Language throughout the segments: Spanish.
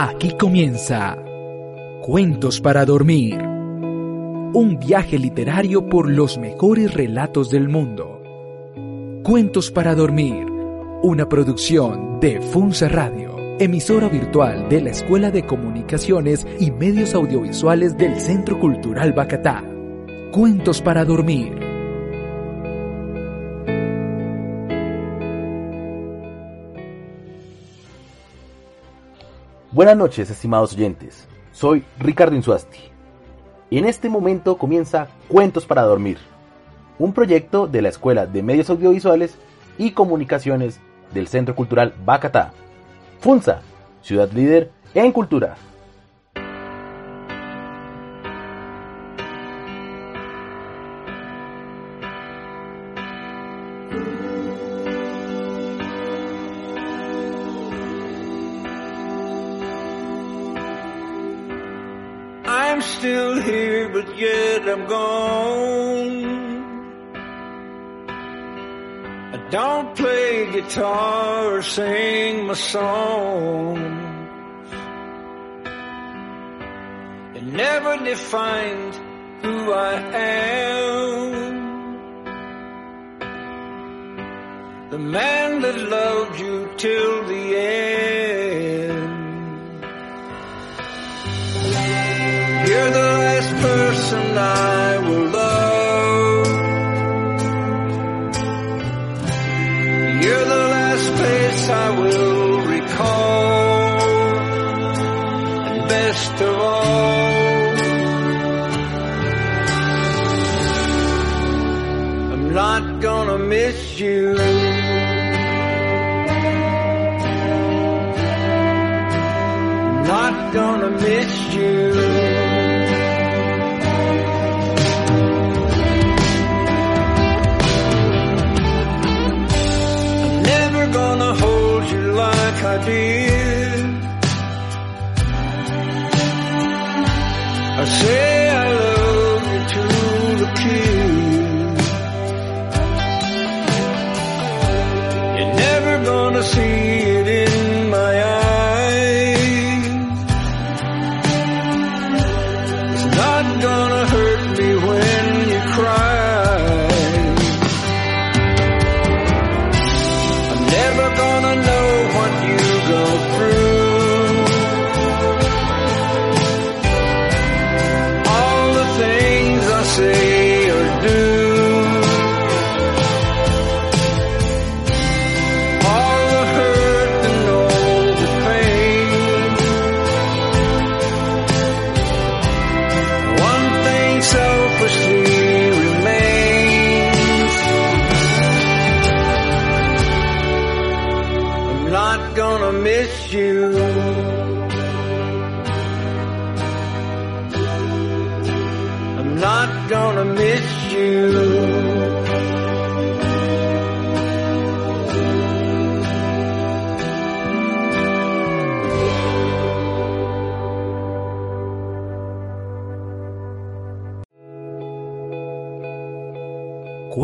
Aquí comienza Cuentos para Dormir. Un viaje literario por los mejores relatos del mundo. Cuentos para Dormir. Una producción de Funza Radio, emisora virtual de la Escuela de Comunicaciones y Medios Audiovisuales del Centro Cultural Bacatá. Cuentos para Dormir. Buenas noches, estimados oyentes. Soy Ricardo Insuasti. En este momento comienza Cuentos para Dormir, un proyecto de la Escuela de Medios Audiovisuales y Comunicaciones del Centro Cultural Bacatá. FUNSA, ciudad líder en cultura. Yet I'm gone. I don't play guitar or sing my songs. It never defined who I am. The man that loved you till the end.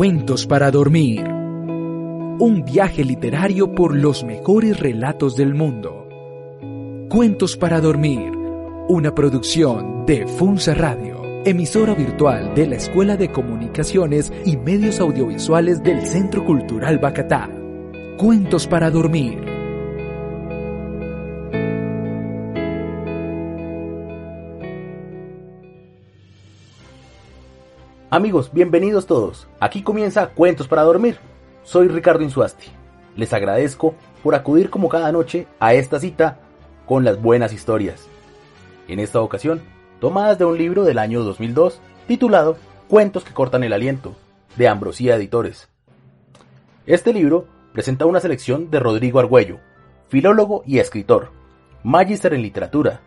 Cuentos para Dormir. Un viaje literario por los mejores relatos del mundo. Cuentos para Dormir. Una producción de Funza Radio, emisora virtual de la Escuela de Comunicaciones y Medios Audiovisuales del Centro Cultural Bacatá. Cuentos para Dormir. Amigos, bienvenidos todos. Aquí comienza Cuentos para Dormir. Soy Ricardo Insuasti. Les agradezco por acudir como cada noche a esta cita con las buenas historias. En esta ocasión, tomadas de un libro del año 2002 titulado Cuentos que cortan el aliento, de Ambrosía Editores. Este libro presenta una selección de Rodrigo Argüello, filólogo y escritor, magíster en literatura.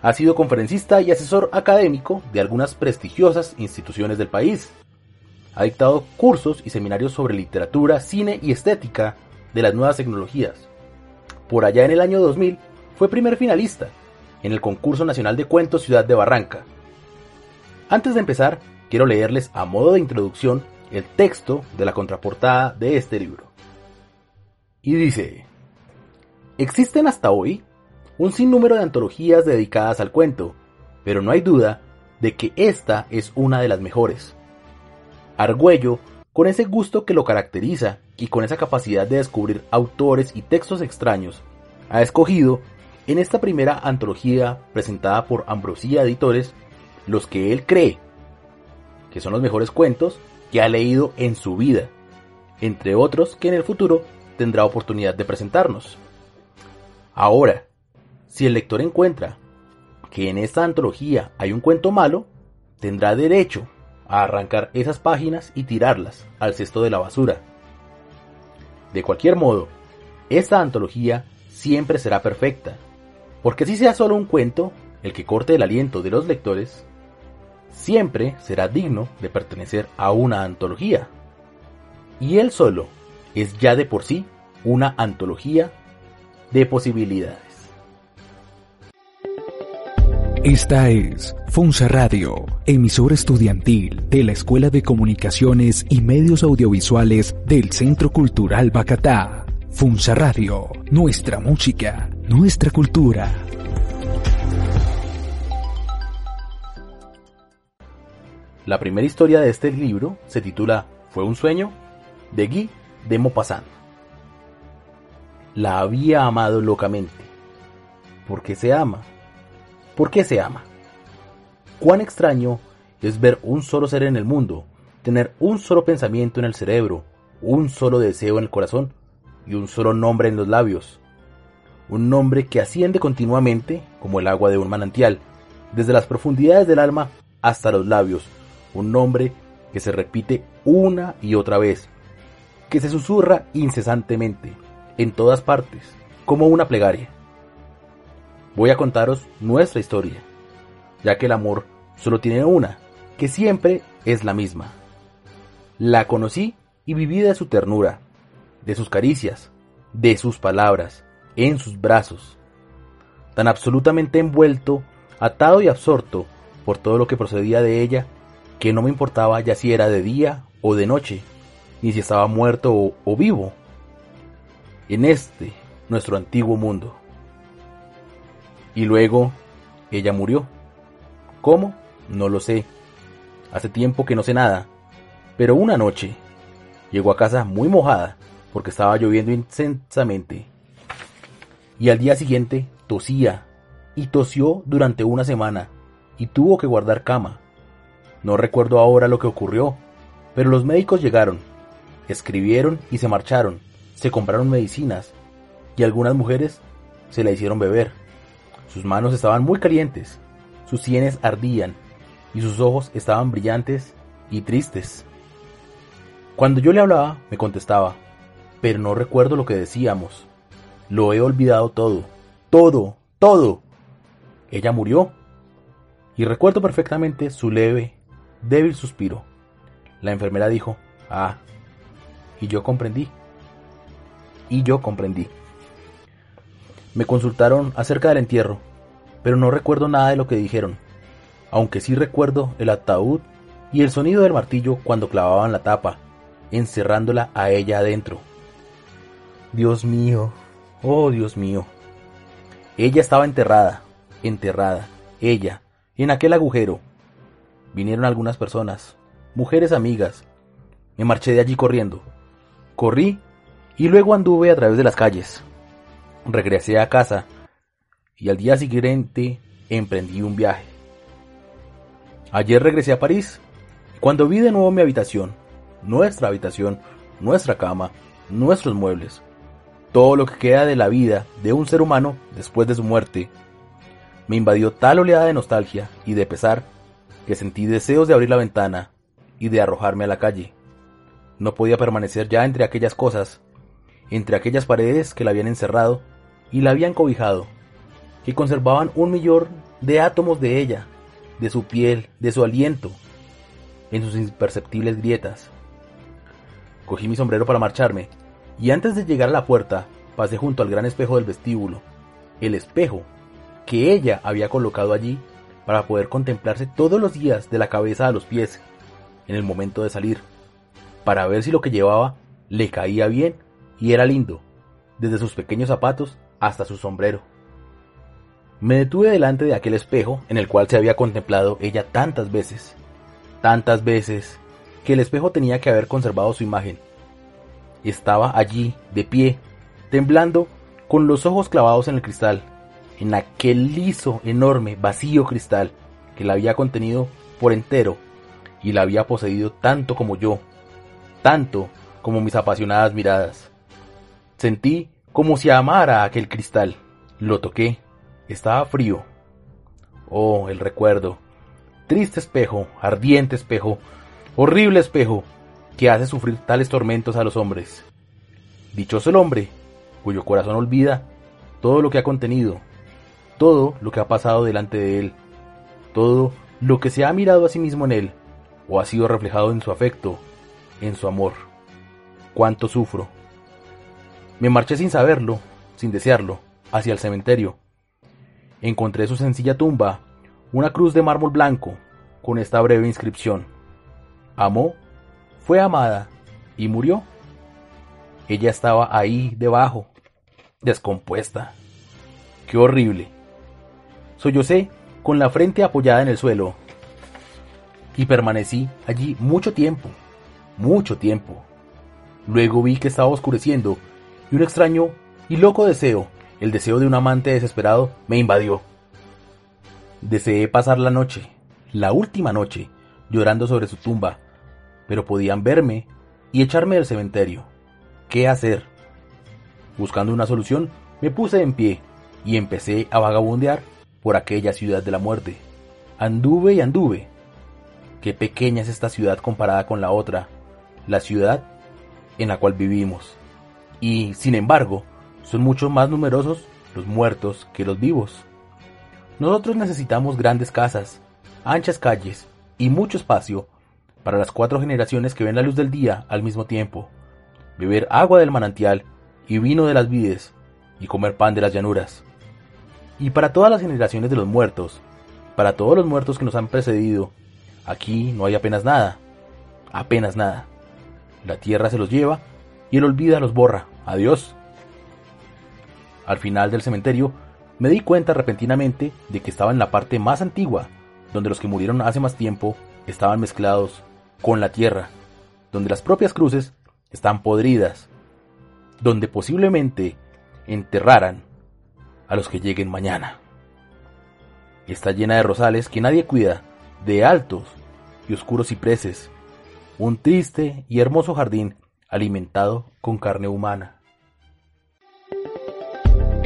Ha sido conferencista y asesor académico de algunas prestigiosas instituciones del país. Ha dictado cursos y seminarios sobre literatura, cine y estética de las nuevas tecnologías. Por allá en el año 2000 fue primer finalista en el concurso nacional de cuentos Ciudad de Barranca. Antes de empezar, quiero leerles a modo de introducción el texto de la contraportada de este libro. Y dice, existen hasta hoy un sinnúmero de antologías dedicadas al cuento, pero no hay duda de que esta es una de las mejores. Argüello, con ese gusto que lo caracteriza y con esa capacidad de descubrir autores y textos extraños, ha escogido en esta primera antología presentada por Ambrosía Editores los que él cree que son los mejores cuentos que ha leído en su vida, entre otros que en el futuro tendrá oportunidad de presentarnos. Ahora, si el lector encuentra que en esta antología hay un cuento malo, tendrá derecho a arrancar esas páginas y tirarlas al cesto de la basura. De cualquier modo, esta antología siempre será perfecta, porque si sea solo un cuento, el que corte el aliento de los lectores, siempre será digno de pertenecer a una antología. Y él solo es ya de por sí una antología de posibilidades. Esta es Funza Radio, emisora estudiantil de la Escuela de Comunicaciones y Medios Audiovisuales del Centro Cultural Bacatá. Funza Radio, nuestra música, nuestra cultura. La primera historia de este libro se titula Fue un sueño de Guy de Maupassant. La había amado locamente. ¿Por qué se ama? ¿Por qué se ama? Cuán extraño es ver un solo ser en el mundo, tener un solo pensamiento en el cerebro, un solo deseo en el corazón y un solo nombre en los labios. Un nombre que asciende continuamente como el agua de un manantial, desde las profundidades del alma hasta los labios. Un nombre que se repite una y otra vez, que se susurra incesantemente, en todas partes, como una plegaria. Voy a contaros nuestra historia, ya que el amor solo tiene una, que siempre es la misma. La conocí y viví de su ternura, de sus caricias, de sus palabras, en sus brazos, tan absolutamente envuelto, atado y absorto por todo lo que procedía de ella, que no me importaba ya si era de día o de noche, ni si estaba muerto o, o vivo, en este, nuestro antiguo mundo. Y luego, ella murió. ¿Cómo? No lo sé. Hace tiempo que no sé nada. Pero una noche, llegó a casa muy mojada, porque estaba lloviendo intensamente. Y al día siguiente tosía, y tosió durante una semana, y tuvo que guardar cama. No recuerdo ahora lo que ocurrió, pero los médicos llegaron, escribieron y se marcharon, se compraron medicinas, y algunas mujeres se la hicieron beber. Sus manos estaban muy calientes, sus sienes ardían, y sus ojos estaban brillantes y tristes. Cuando yo le hablaba, me contestaba, pero no recuerdo lo que decíamos. Lo he olvidado todo, todo, todo. Ella murió. Y recuerdo perfectamente su leve, débil suspiro. La enfermera dijo, ah, y yo comprendí. Y yo comprendí. Me consultaron acerca del entierro, pero no recuerdo nada de lo que dijeron, aunque sí recuerdo el ataúd y el sonido del martillo cuando clavaban la tapa encerrándola a ella adentro. Dios mío, oh Dios mío. Ella estaba enterrada, enterrada, ella, en aquel agujero. Vinieron algunas personas, mujeres amigas. Me marché de allí corriendo. Corrí y luego anduve a través de las calles. Regresé a casa y al día siguiente emprendí un viaje. Ayer regresé a París. Cuando vi de nuevo mi habitación, nuestra habitación, nuestra cama, nuestros muebles, todo lo que queda de la vida de un ser humano después de su muerte. Me invadió tal oleada de nostalgia y de pesar que sentí deseos de abrir la ventana y de arrojarme a la calle. No podía permanecer ya entre aquellas cosas, entre aquellas paredes que la habían encerrado y la habían cobijado, que conservaban un millón de átomos de ella, de su piel, de su aliento, en sus imperceptibles grietas. Cogí mi sombrero para marcharme, y antes de llegar a la puerta, pasé junto al gran espejo del vestíbulo, el espejo que ella había colocado allí para poder contemplarse todos los días de la cabeza a los pies, en el momento de salir, para ver si lo que llevaba le caía bien y era lindo, desde sus pequeños zapatos hasta su sombrero. Me detuve delante de aquel espejo en el cual se había contemplado ella tantas veces, tantas veces, que el espejo tenía que haber conservado su imagen. Estaba allí, de pie, temblando, con los ojos clavados en el cristal, en aquel liso, enorme, vacío cristal que la había contenido por entero y la había poseído tanto como yo, tanto como mis apasionadas miradas. Sentí como si amara aquel cristal. Lo toqué. Estaba frío. Oh, el recuerdo. Triste espejo, ardiente espejo, horrible espejo, que hace sufrir tales tormentos a los hombres. Dichoso el hombre, cuyo corazón olvida todo lo que ha contenido, todo lo que ha pasado delante de él, todo lo que se ha mirado a sí mismo en él, o ha sido reflejado en su afecto, en su amor. Cuánto sufro. Me marché sin saberlo, sin desearlo, hacia el cementerio. Encontré su sencilla tumba, una cruz de mármol blanco, con esta breve inscripción. Amó, fue amada y murió. Ella estaba ahí debajo, descompuesta. Qué horrible. Sollocé con la frente apoyada en el suelo y permanecí allí mucho tiempo, mucho tiempo. Luego vi que estaba oscureciendo y un extraño y loco deseo, el deseo de un amante desesperado, me invadió. Deseé pasar la noche, la última noche, llorando sobre su tumba, pero podían verme y echarme del cementerio. ¿Qué hacer? Buscando una solución, me puse en pie y empecé a vagabundear por aquella ciudad de la muerte. Anduve y anduve. Qué pequeña es esta ciudad comparada con la otra, la ciudad en la cual vivimos. Y, sin embargo, son mucho más numerosos los muertos que los vivos. Nosotros necesitamos grandes casas, anchas calles y mucho espacio para las cuatro generaciones que ven la luz del día al mismo tiempo, beber agua del manantial y vino de las vides y comer pan de las llanuras. Y para todas las generaciones de los muertos, para todos los muertos que nos han precedido, aquí no hay apenas nada, apenas nada. La tierra se los lleva y el olvida los borra. Adiós. Al final del cementerio, me di cuenta repentinamente de que estaba en la parte más antigua, donde los que murieron hace más tiempo estaban mezclados con la tierra, donde las propias cruces están podridas, donde posiblemente enterraran a los que lleguen mañana. Está llena de rosales que nadie cuida, de altos y oscuros cipreses, un triste y hermoso jardín alimentado con carne humana.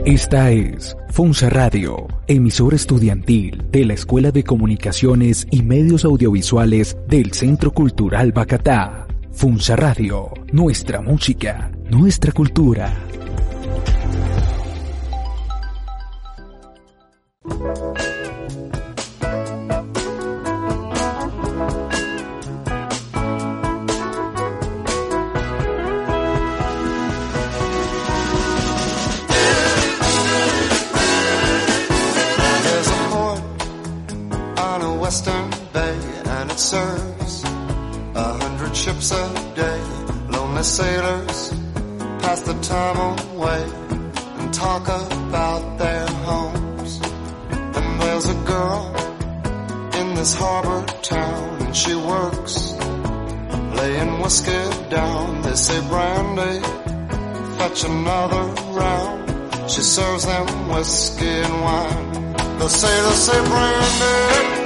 Esta es Funza Radio, emisora estudiantil de la Escuela de Comunicaciones y Medios Audiovisuales del Centro Cultural Bacatá. Funza Radio, nuestra música, nuestra cultura. And it serves a hundred ships a day. Lonely sailors pass the time away and talk about their homes. And there's a girl in this harbor town, and she works laying whiskey down. They say brandy, fetch another round. She serves them whiskey and wine. Say, they'll say, Brandy,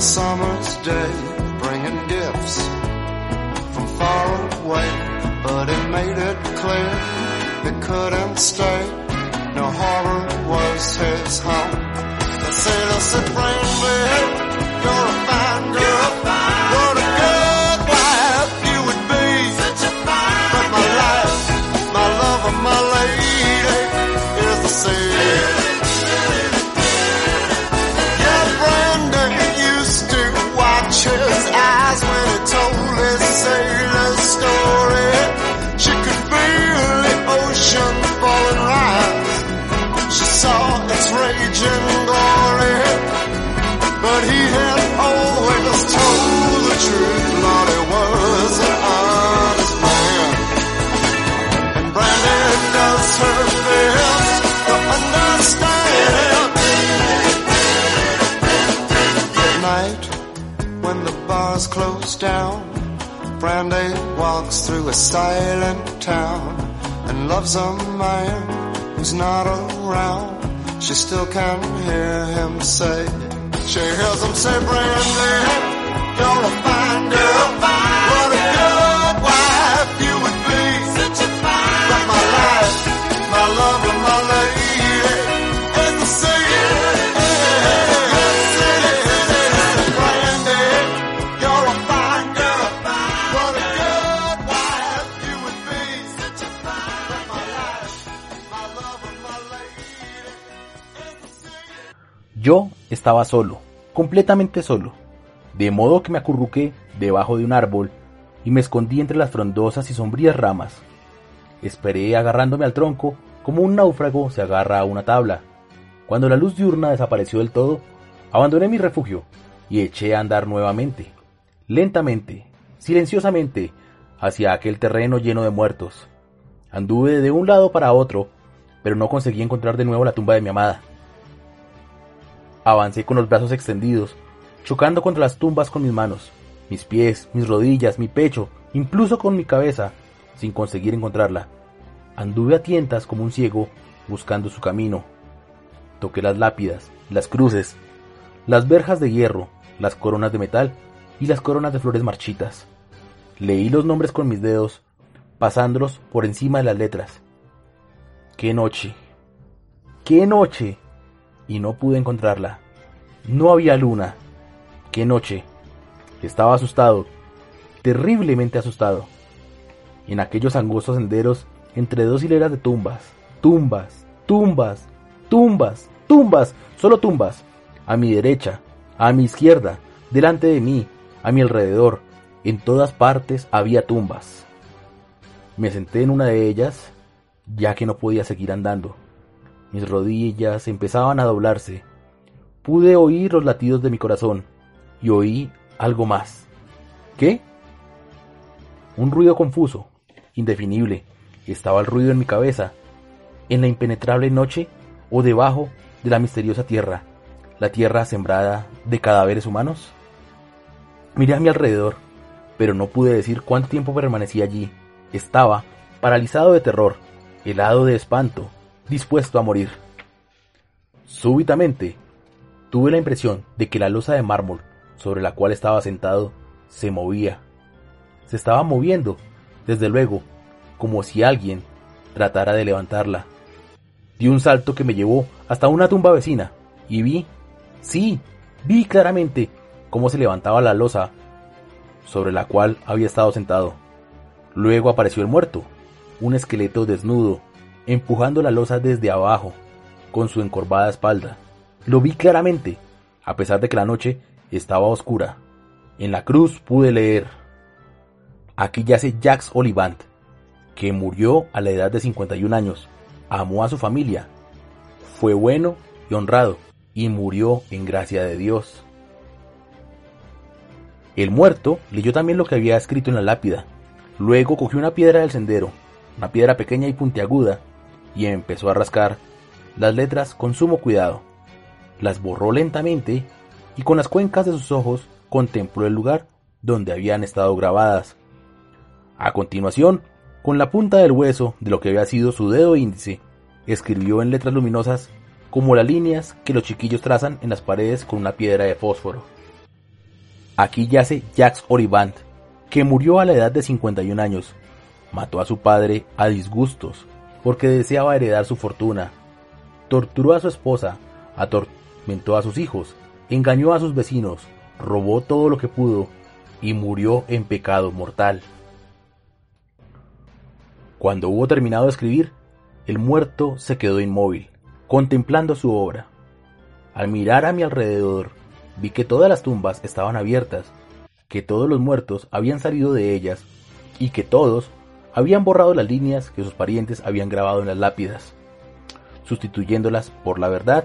a summer's day, bringing gifts from far away, but it made it clear it couldn't stay. No harbor was his home. They say, they said, Brandy, you're a fine girl. What a good raging glory. But he had always told the truth, Lord, he was an honest man. And Brandy does her best to understand. At night, when the bars close down, Brandy walks through a silent town and loves a man who's not around. She still can hear him say, she hears him say, Brandy, you're a fine girl. Yo estaba solo, completamente solo, de modo que me acurruqué debajo de un árbol y me escondí entre las frondosas y sombrías ramas. Esperé agarrándome al tronco como un náufrago se agarra a una tabla. Cuando la luz diurna desapareció del todo, abandoné mi refugio y eché a andar nuevamente, lentamente, silenciosamente, hacia aquel terreno lleno de muertos. Anduve de un lado para otro, pero no conseguí encontrar de nuevo la tumba de mi amada. Avancé con los brazos extendidos, chocando contra las tumbas con mis manos, mis pies, mis rodillas, mi pecho, incluso con mi cabeza, sin conseguir encontrarla. Anduve a tientas como un ciego, buscando su camino. Toqué las lápidas, las cruces, las verjas de hierro, las coronas de metal y las coronas de flores marchitas. Leí los nombres con mis dedos, pasándolos por encima de las letras. ¡Qué noche! ¡Qué noche! Y no pude encontrarla. No había luna. ¡Qué noche! Estaba asustado, terriblemente asustado. En aquellos angostos senderos, entre dos hileras de tumbas, tumbas, tumbas, tumbas, tumbas, solo tumbas, a mi derecha, a mi izquierda, delante de mí, a mi alrededor, en todas partes había tumbas. Me senté en una de ellas, ya que no podía seguir andando. Mis rodillas empezaban a doblarse. Pude oír los latidos de mi corazón y oí algo más. ¿Qué? Un ruido confuso, indefinible. Estaba el ruido en mi cabeza, en la impenetrable noche o debajo de la misteriosa tierra, la tierra sembrada de cadáveres humanos. Miré a mi alrededor, pero no pude decir cuánto tiempo permanecí allí. Estaba paralizado de terror, helado de espanto, dispuesto a morir. Súbitamente, tuve la impresión de que la losa de mármol sobre la cual estaba sentado se movía. Se estaba moviendo, desde luego, como si alguien tratara de levantarla. Di un salto que me llevó hasta una tumba vecina y vi, sí, vi claramente cómo se levantaba la losa sobre la cual había estado sentado. Luego apareció el muerto, un esqueleto desnudo, empujando la losa desde abajo, con su encorvada espalda. Lo vi claramente, a pesar de que la noche estaba oscura. En la cruz pude leer, aquí yace Jacques Olivant, que murió a la edad de 51 años, amó a su familia, fue bueno y honrado, y murió en gracia de Dios. El muerto leyó también lo que había escrito en la lápida. Luego cogió una piedra del sendero, una piedra pequeña y puntiaguda, y empezó a rascar las letras con sumo cuidado. Las borró lentamente y con las cuencas de sus ojos contempló el lugar donde habían estado grabadas. A continuación, con la punta del hueso de lo que había sido su dedo índice, escribió en letras luminosas como las líneas que los chiquillos trazan en las paredes con una piedra de fósforo. Aquí yace Jacques Oriband, que murió a la edad de 51 años. Mató a su padre a disgustos, porque deseaba heredar su fortuna. Torturó a su esposa, atormentó a sus hijos, engañó a sus vecinos, robó todo lo que pudo y murió en pecado mortal. Cuando hubo terminado de escribir, el muerto se quedó inmóvil, contemplando su obra. Al mirar a mi alrededor, vi que todas las tumbas estaban abiertas, que todos los muertos habían salido de ellas y que todos habían borrado las líneas que sus parientes habían grabado en las lápidas, sustituyéndolas por la verdad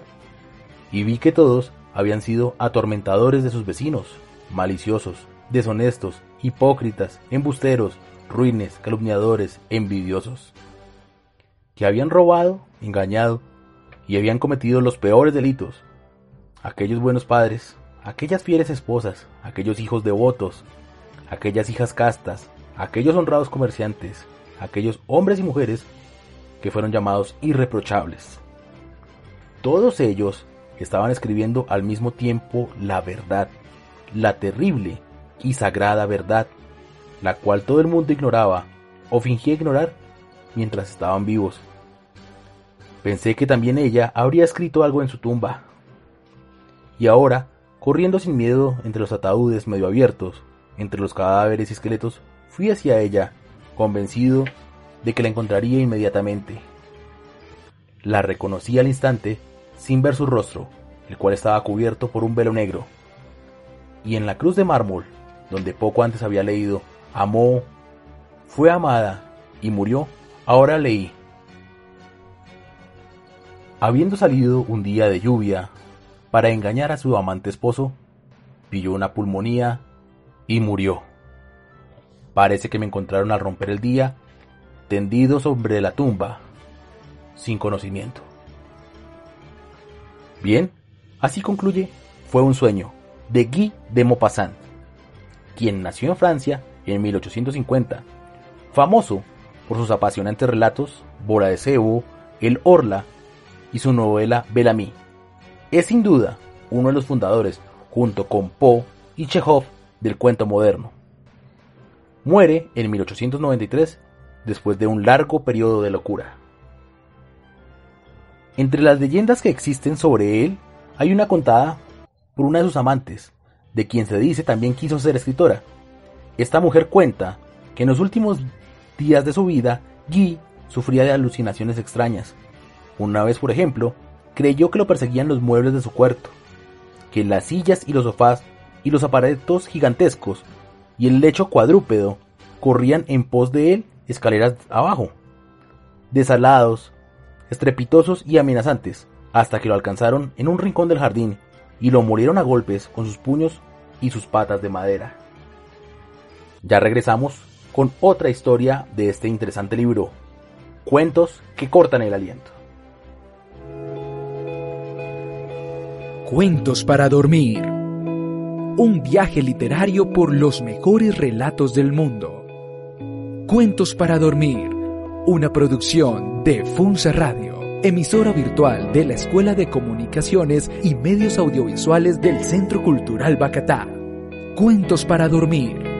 y vi que todos habían sido atormentadores de sus vecinos, maliciosos, deshonestos, hipócritas, embusteros, ruines, calumniadores, envidiosos, que habían robado, engañado y habían cometido los peores delitos. Aquellos buenos padres, aquellas fieles esposas, aquellos hijos devotos, aquellas hijas castas, aquellos honrados comerciantes, aquellos hombres y mujeres que fueron llamados irreprochables. Todos ellos estaban escribiendo al mismo tiempo la verdad, la terrible y sagrada verdad, la cual todo el mundo ignoraba o fingía ignorar mientras estaban vivos. Pensé que también ella habría escrito algo en su tumba. Y ahora, corriendo sin miedo entre los ataúdes medio abiertos, entre los cadáveres y esqueletos, fui hacia ella, convencido de que la encontraría inmediatamente. La reconocí al instante sin ver su rostro, el cual estaba cubierto por un velo negro. Y en la cruz de mármol, donde poco antes había leído, amó, fue amada y murió, ahora leí. Habiendo salido un día de lluvia para engañar a su amante esposo, pilló una pulmonía y murió. Parece que me encontraron al romper el día, tendido sobre la tumba, sin conocimiento. Bien, así concluye Fue un sueño, de Guy de Maupassant, quien nació en Francia en 1850, famoso por sus apasionantes relatos Bora de Cebo, El Orla y su novela Bellamy. Es sin duda uno de los fundadores, junto con Poe y Chekhov, del cuento moderno. Muere en 1893 después de un largo periodo de locura. Entre las leyendas que existen sobre él hay una contada por una de sus amantes, de quien se dice también quiso ser escritora. Esta mujer cuenta que en los últimos días de su vida, Guy sufría de alucinaciones extrañas. Una vez, por ejemplo, creyó que lo perseguían los muebles de su cuarto, que las sillas y los sofás y los aparatos gigantescos y el lecho cuadrúpedo corrían en pos de él escaleras abajo, desalados, estrepitosos y amenazantes, hasta que lo alcanzaron en un rincón del jardín y lo murieron a golpes con sus puños y sus patas de madera. Ya regresamos con otra historia de este interesante libro, Cuentos que cortan el aliento. Cuentos para dormir. Un viaje literario por los mejores relatos del mundo. Cuentos para dormir. Una producción de Funza Radio, emisora virtual de la Escuela de Comunicaciones y Medios Audiovisuales del Centro Cultural Bacatá. Cuentos para dormir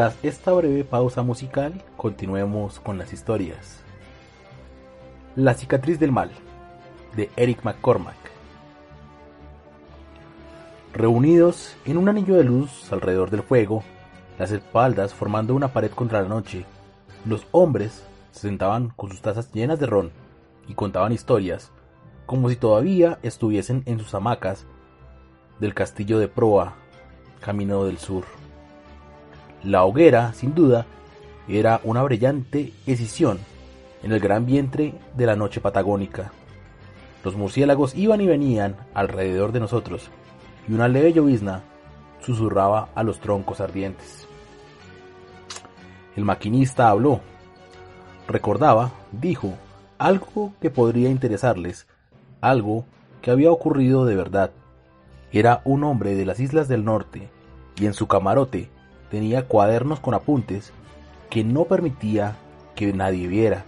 Tras esta breve pausa musical, continuemos con las historias. La cicatriz del mal, de Eric McCormack. Reunidos en un anillo de luz alrededor del fuego, las espaldas formando una pared contra la noche, los hombres se sentaban con sus tazas llenas de ron y contaban historias, como si todavía estuviesen en sus hamacas del castillo de proa, camino del sur. La hoguera, sin duda, era una brillante escisión en el gran vientre de la noche patagónica. Los murciélagos iban y venían alrededor de nosotros, y una leve llovizna susurraba a los troncos ardientes. El maquinista habló. Recordaba, dijo, algo que podría interesarles, algo que había ocurrido de verdad. Era un hombre de las islas del norte, y en su camarote tenía cuadernos con apuntes que no permitía que nadie viera.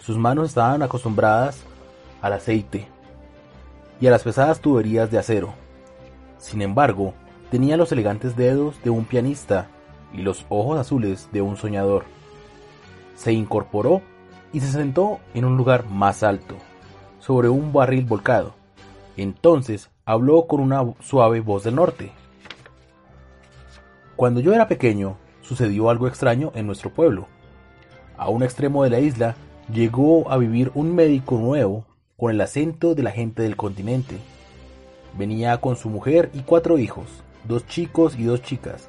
Sus manos estaban acostumbradas al aceite y a las pesadas tuberías de acero. Sin embargo, tenía los elegantes dedos de un pianista y los ojos azules de un soñador. Se incorporó y se sentó en un lugar más alto, sobre un barril volcado. Entonces habló con una suave voz del norte. Cuando yo era pequeño, sucedió algo extraño en nuestro pueblo. A un extremo de la isla llegó a vivir un médico nuevo con el acento de la gente del continente. Venía con su mujer y cuatro hijos, dos chicos y dos chicas,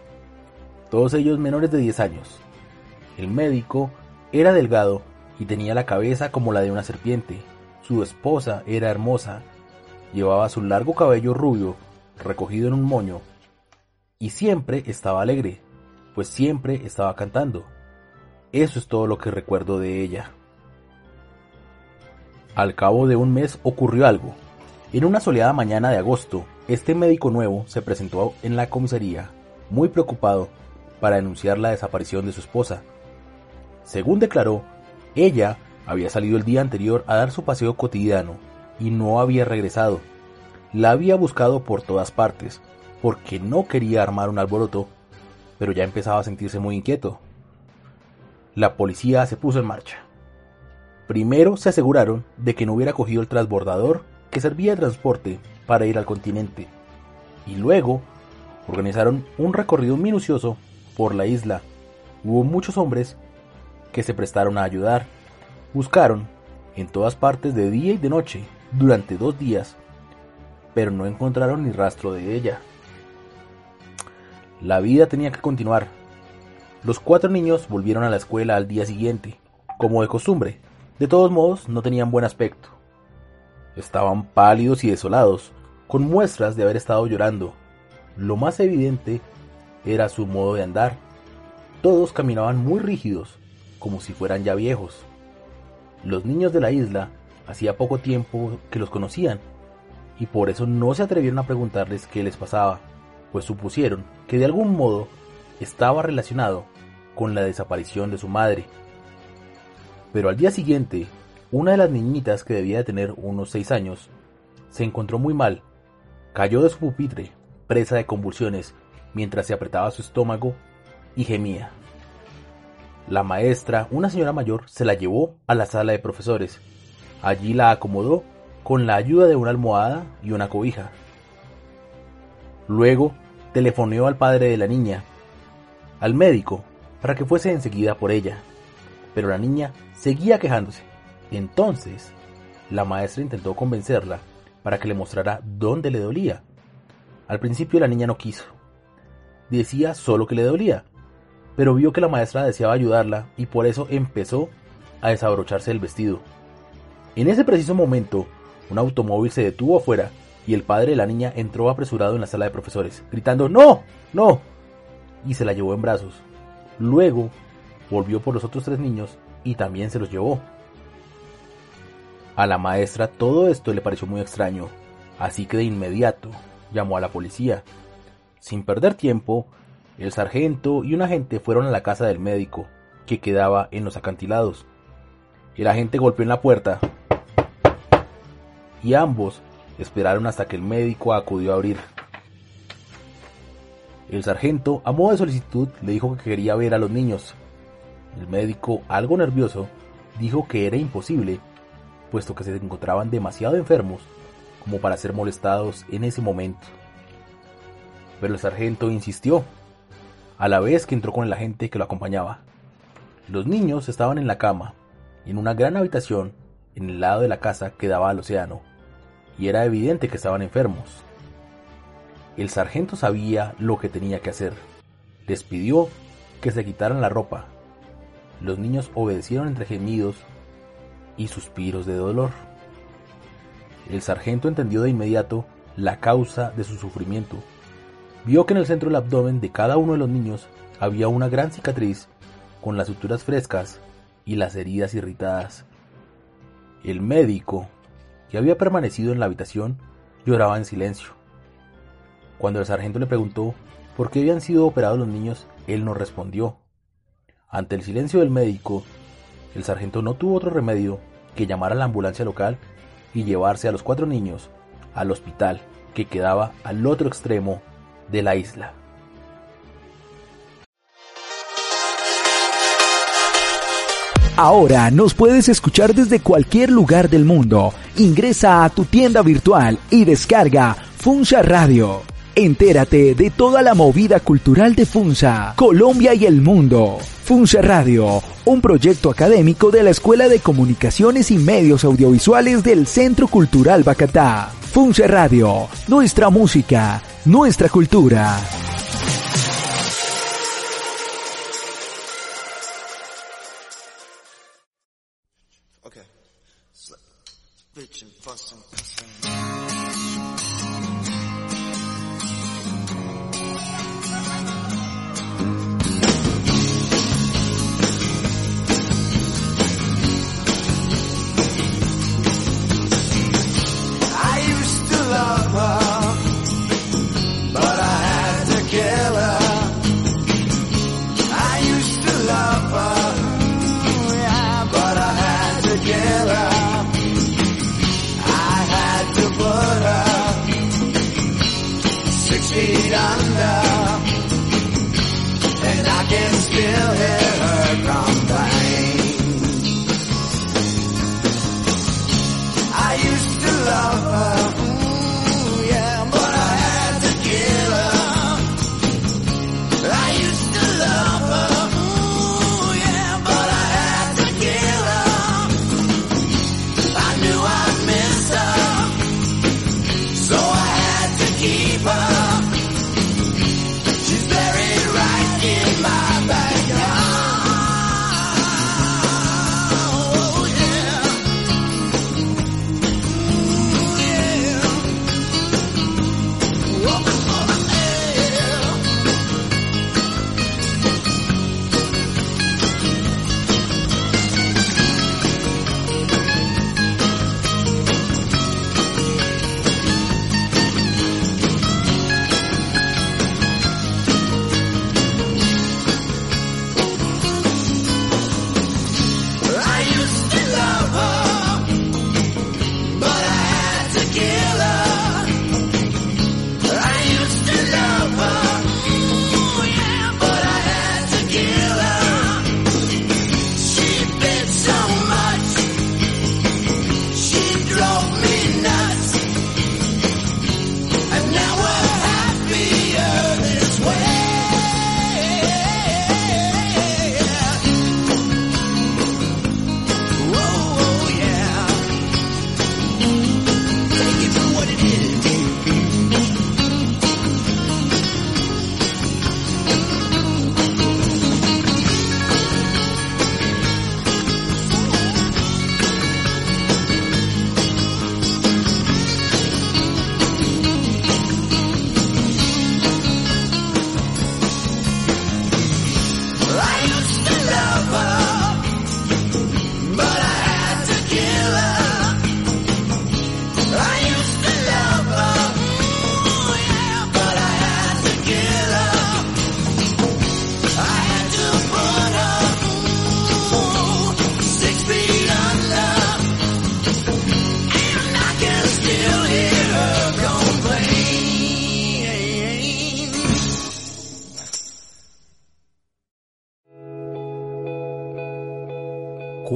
todos ellos menores de 10 años. El médico era delgado y tenía la cabeza como la de una serpiente. Su esposa era hermosa, llevaba su largo cabello rubio recogido en un moño y siempre estaba alegre, pues siempre estaba cantando. Eso es todo lo que recuerdo de ella. Al cabo de un mes ocurrió algo. En una soleada mañana de agosto, este médico nuevo se presentó en la comisaría, muy preocupado, para denunciar la desaparición de su esposa. Según declaró, ella había salido el día anterior a dar su paseo cotidiano y no había regresado. La había buscado por todas partes, porque no quería armar un alboroto, pero ya empezaba a sentirse muy inquieto. La policía se puso en marcha. Primero se aseguraron de que no hubiera cogido el transbordador que servía de transporte para ir al continente, y luego organizaron un recorrido minucioso por la isla. Hubo muchos hombres que se prestaron a ayudar. Buscaron en todas partes de día y de noche durante dos días, pero no encontraron ni rastro de ella. La vida tenía que continuar. Los cuatro niños volvieron a la escuela al día siguiente, como de costumbre. De todos modos, no tenían buen aspecto. Estaban pálidos y desolados, con muestras de haber estado llorando. Lo más evidente era su modo de andar. Todos caminaban muy rígidos, como si fueran ya viejos. Los niños de la isla hacía poco tiempo que los conocían, y por eso no se atrevieron a preguntarles qué les pasaba pues supusieron que de algún modo estaba relacionado con la desaparición de su madre. Pero al día siguiente, una de las niñitas que debía de tener unos seis años, se encontró muy mal, cayó de su pupitre, presa de convulsiones, mientras se apretaba su estómago y gemía. La maestra, una señora mayor, se la llevó a la sala de profesores. Allí la acomodó con la ayuda de una almohada y una cobija. Luego telefoneó al padre de la niña, al médico, para que fuese enseguida por ella. Pero la niña seguía quejándose. Entonces, la maestra intentó convencerla para que le mostrara dónde le dolía. Al principio la niña no quiso. Decía solo que le dolía, pero vio que la maestra deseaba ayudarla y por eso empezó a desabrocharse el vestido. En ese preciso momento, un automóvil se detuvo afuera y el padre de la niña entró apresurado en la sala de profesores, gritando ¡No! ¡No! y se la llevó en brazos. Luego volvió por los otros tres niños y también se los llevó. A la maestra todo esto le pareció muy extraño, así que de inmediato llamó a la policía. Sin perder tiempo, el sargento y un agente fueron a la casa del médico, que quedaba en los acantilados. El agente golpeó en la puerta y ambos Esperaron hasta que el médico acudió a abrir. El sargento, a modo de solicitud, le dijo que quería ver a los niños. El médico, algo nervioso, dijo que era imposible, puesto que se encontraban demasiado enfermos como para ser molestados en ese momento. Pero el sargento insistió, a la vez que entró con el agente que lo acompañaba. Los niños estaban en la cama, en una gran habitación en el lado de la casa que daba al océano, y era evidente que estaban enfermos. El sargento sabía lo que tenía que hacer. Les pidió que se quitaran la ropa. Los niños obedecieron entre gemidos y suspiros de dolor. El sargento entendió de inmediato la causa de su sufrimiento. Vio que en el centro del abdomen de cada uno de los niños había una gran cicatriz con las suturas frescas y las heridas irritadas. El médico, que había permanecido en la habitación, lloraba en silencio. Cuando el sargento le preguntó por qué habían sido operados los niños, él no respondió. Ante el silencio del médico, el sargento no tuvo otro remedio que llamar a la ambulancia local y llevarse a los cuatro niños al hospital que quedaba al otro extremo de la isla. Ahora nos puedes escuchar desde cualquier lugar del mundo. Ingresa a tu tienda virtual y descarga Funza Radio. Entérate de toda la movida cultural de Funza, Colombia y el mundo. Funza Radio, un proyecto académico de la Escuela de Comunicaciones y Medios Audiovisuales del Centro Cultural Bacatá. Funza Radio, nuestra música, nuestra cultura. bitching, fussing, fussing.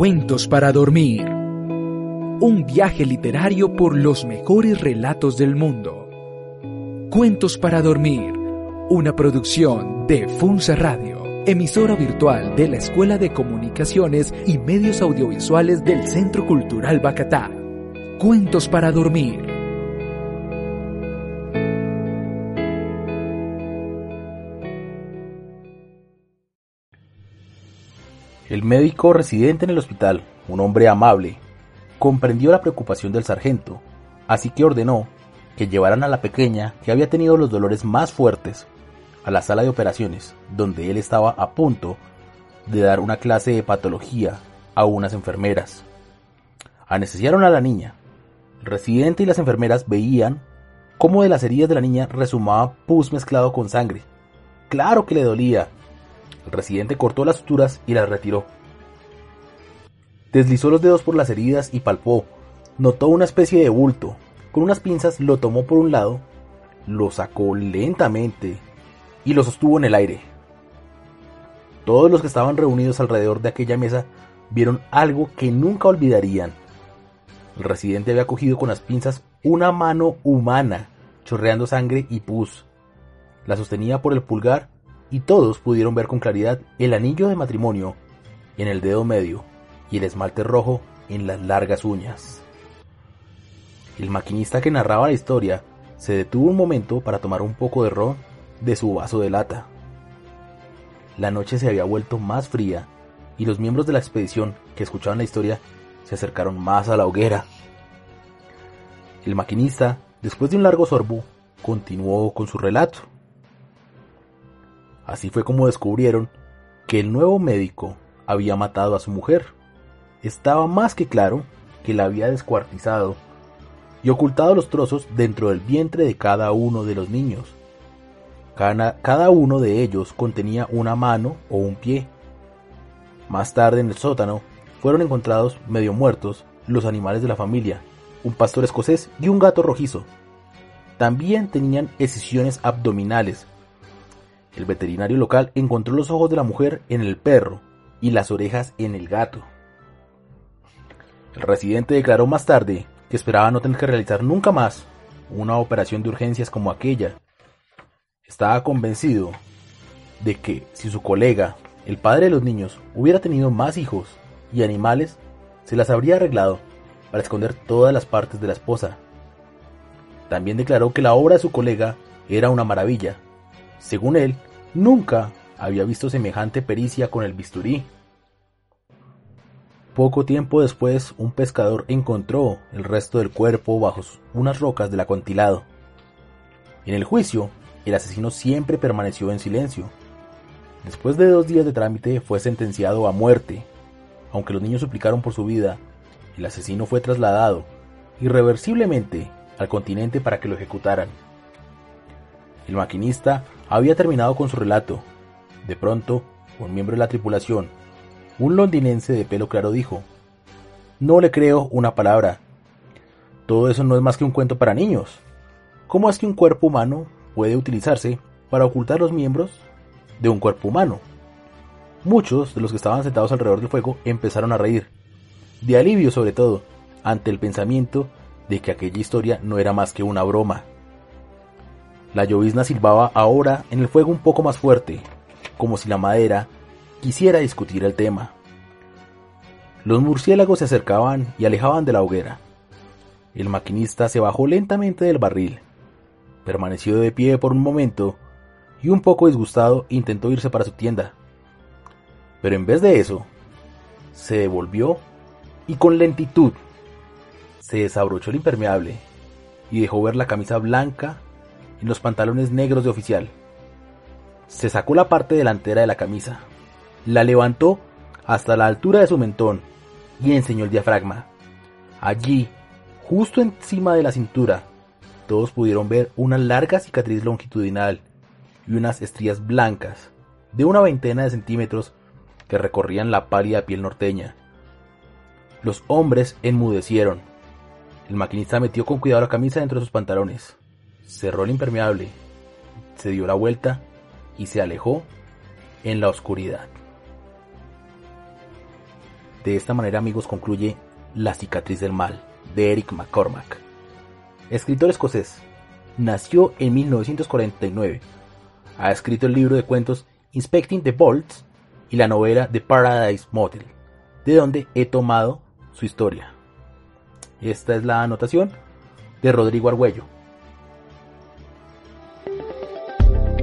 Cuentos para dormir. Un viaje literario por los mejores relatos del mundo. Cuentos para dormir. Una producción de Funza Radio, emisora virtual de la Escuela de Comunicaciones y Medios Audiovisuales del Centro Cultural Bacatá. Cuentos para dormir. El médico residente en el hospital, un hombre amable, comprendió la preocupación del sargento, así que ordenó que llevaran a la pequeña que había tenido los dolores más fuertes a la sala de operaciones, donde él estaba a punto de dar una clase de patología a unas enfermeras. Anestesiaron a la niña. El residente y las enfermeras veían cómo de las heridas de la niña resumaba pus mezclado con sangre. Claro que le dolía, el residente cortó las suturas y las retiró. Deslizó los dedos por las heridas y palpó. Notó una especie de bulto. Con unas pinzas lo tomó por un lado, lo sacó lentamente y lo sostuvo en el aire. Todos los que estaban reunidos alrededor de aquella mesa vieron algo que nunca olvidarían. El residente había cogido con las pinzas una mano humana, chorreando sangre y pus. La sostenía por el pulgar y todos pudieron ver con claridad el anillo de matrimonio en el dedo medio y el esmalte rojo en las largas uñas. El maquinista que narraba la historia se detuvo un momento para tomar un poco de ron de su vaso de lata. La noche se había vuelto más fría y los miembros de la expedición que escuchaban la historia se acercaron más a la hoguera. El maquinista, después de un largo sorbo, continuó con su relato. Así fue como descubrieron que el nuevo médico había matado a su mujer. Estaba más que claro que la había descuartizado y ocultado los trozos dentro del vientre de cada uno de los niños. Cada, uno de ellos contenía una mano o un pie. Más tarde en el sótano fueron encontrados medio muertos los animales de la familia, un pastor escocés y un gato rojizo. También tenían escisiones abdominales el veterinario local encontró los ojos de la mujer en el perro y las orejas en el gato. El residente declaró más tarde que esperaba no tener que realizar nunca más una operación de urgencias como aquella. Estaba convencido de que si su colega, el padre de los niños, hubiera tenido más hijos y animales, se las habría arreglado para esconder todas las partes de la esposa. También declaró que la obra de su colega era una maravilla según él, nunca había visto semejante pericia con el bisturí. Poco tiempo después, un pescador encontró el resto del cuerpo bajo unas rocas del acantilado. En el juicio, el asesino siempre permaneció en silencio. Después de dos días de trámite, fue sentenciado a muerte. Aunque los niños suplicaron por su vida, el asesino fue trasladado irreversiblemente al continente para que lo ejecutaran. El maquinista había terminado con su relato. De pronto, un miembro de la tripulación, un londinense de pelo claro, dijo, No le creo una palabra. Todo eso no es más que un cuento para niños. ¿Cómo es que un cuerpo humano puede utilizarse para ocultar los miembros de un cuerpo humano? Muchos de los que estaban sentados alrededor del fuego empezaron a reír, de alivio sobre todo, ante el pensamiento de que aquella historia no era más que una broma. La llovizna silbaba ahora en el fuego un poco más fuerte, como si la madera quisiera discutir el tema. Los murciélagos se acercaban y alejaban de la hoguera. El maquinista se bajó lentamente del barril. Permaneció de pie por un momento y un poco disgustado intentó irse para su tienda. Pero en vez de eso, se devolvió y con lentitud se desabrochó el impermeable y dejó ver la camisa blanca y los pantalones negros de oficial. Se sacó la parte delantera de la camisa, la levantó hasta la altura de su mentón y enseñó el diafragma. Allí, justo encima de la cintura, todos pudieron ver una larga cicatriz longitudinal y unas estrías blancas de una veintena de centímetros que recorrían la pálida piel norteña. Los hombres enmudecieron. El maquinista metió con cuidado la camisa dentro de sus pantalones cerró el impermeable, se dio la vuelta y se alejó en la oscuridad. De esta manera, amigos, concluye La cicatriz del mal, de Eric McCormack. Escritor escocés, nació en 1949. Ha escrito el libro de cuentos Inspecting the Bolts y la novela The Paradise Motel, de donde he tomado su historia. Esta es la anotación de Rodrigo Argüello.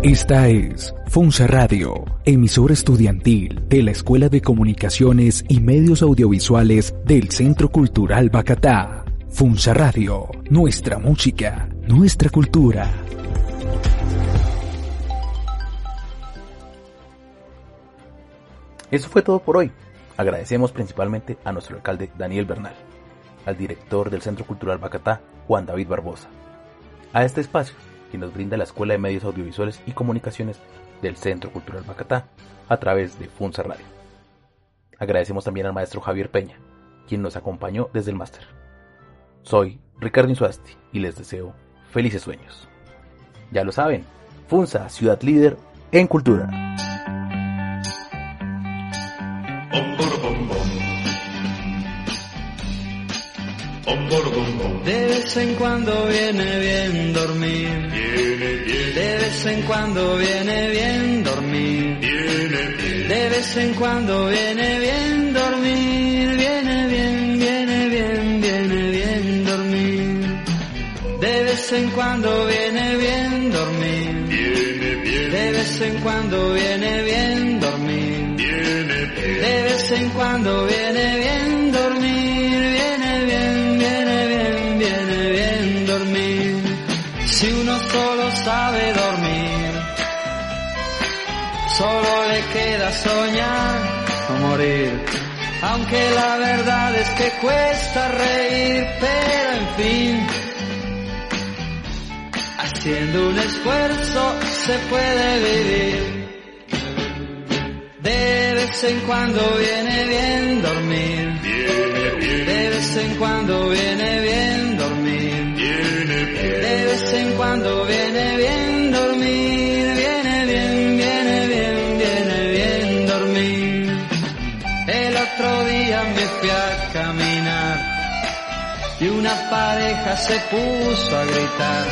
Esta es Funza Radio, emisora estudiantil de la Escuela de Comunicaciones y Medios Audiovisuales del Centro Cultural Bacatá. Funza Radio, nuestra música, nuestra cultura. Eso fue todo por hoy. Agradecemos principalmente a nuestro alcalde Daniel Bernal, al director del Centro Cultural Bacatá, Juan David Barbosa, a este espacio que nos brinda la Escuela de Medios Audiovisuales y Comunicaciones del Centro Cultural Bacatá a través de Funza Radio. Agradecemos también al maestro Javier Peña, quien nos acompañó desde el máster. Soy Ricardo Insuasti y les deseo felices sueños. Ya lo saben, Funza, ciudad líder en cultura. De vez en cuando viene bien dormir. De vez en cuando viene bien dormir. De vez en cuando viene bien dormir. Viene bien, viene bien, viene bien dormir. De vez en cuando viene bien dormir. De vez en cuando viene bien dormir. De vez en cuando viene bien solo sabe dormir, solo le queda soñar o morir. Aunque la verdad es que cuesta reír, pero en fin, haciendo un esfuerzo se puede vivir. De vez en cuando viene bien se puso a gritar.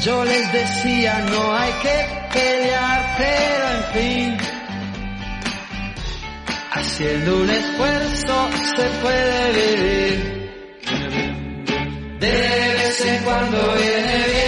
Yo les decía no hay que pelear, pero en fin. Haciendo un esfuerzo se puede vivir. De vez en cuando viene bien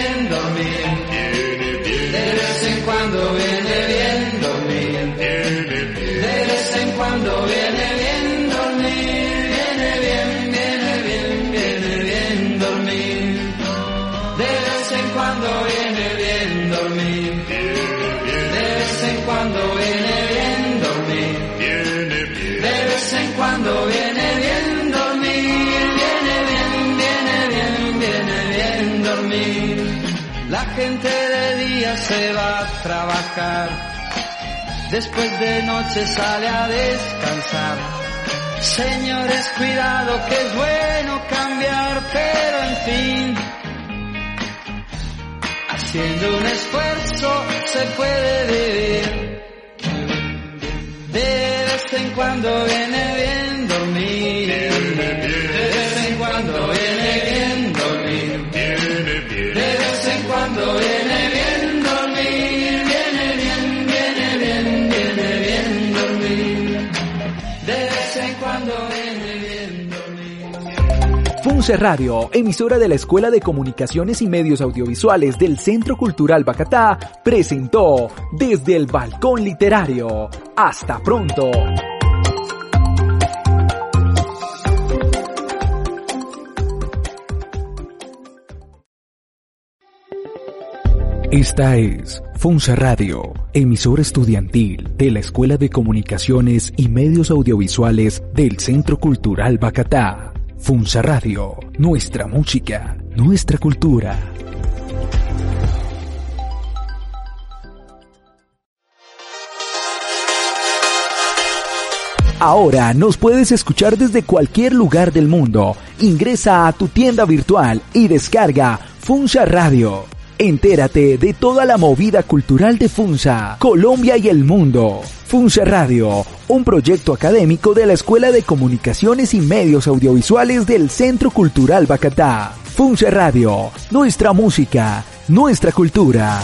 gente de día se va a trabajar, después de noche sale a descansar. Señores, cuidado que es bueno cambiar, pero en fin, haciendo un esfuerzo se puede vivir. De vez en cuando viene Funce Radio, emisora de la Escuela de Comunicaciones y Medios Audiovisuales del Centro Cultural Bacatá, presentó Desde el Balcón Literario. Hasta pronto. Esta es Funza Radio, emisora estudiantil de la Escuela de Comunicaciones y Medios Audiovisuales del Centro Cultural Bacatá. Funza Radio, nuestra música, nuestra cultura. Ahora nos puedes escuchar desde cualquier lugar del mundo. Ingresa a tu tienda virtual y descarga Funza Radio. Entérate de toda la movida cultural de Funza, Colombia y el mundo. Funza Radio, un proyecto académico de la Escuela de Comunicaciones y Medios Audiovisuales del Centro Cultural Bacatá. Funza Radio, nuestra música, nuestra cultura.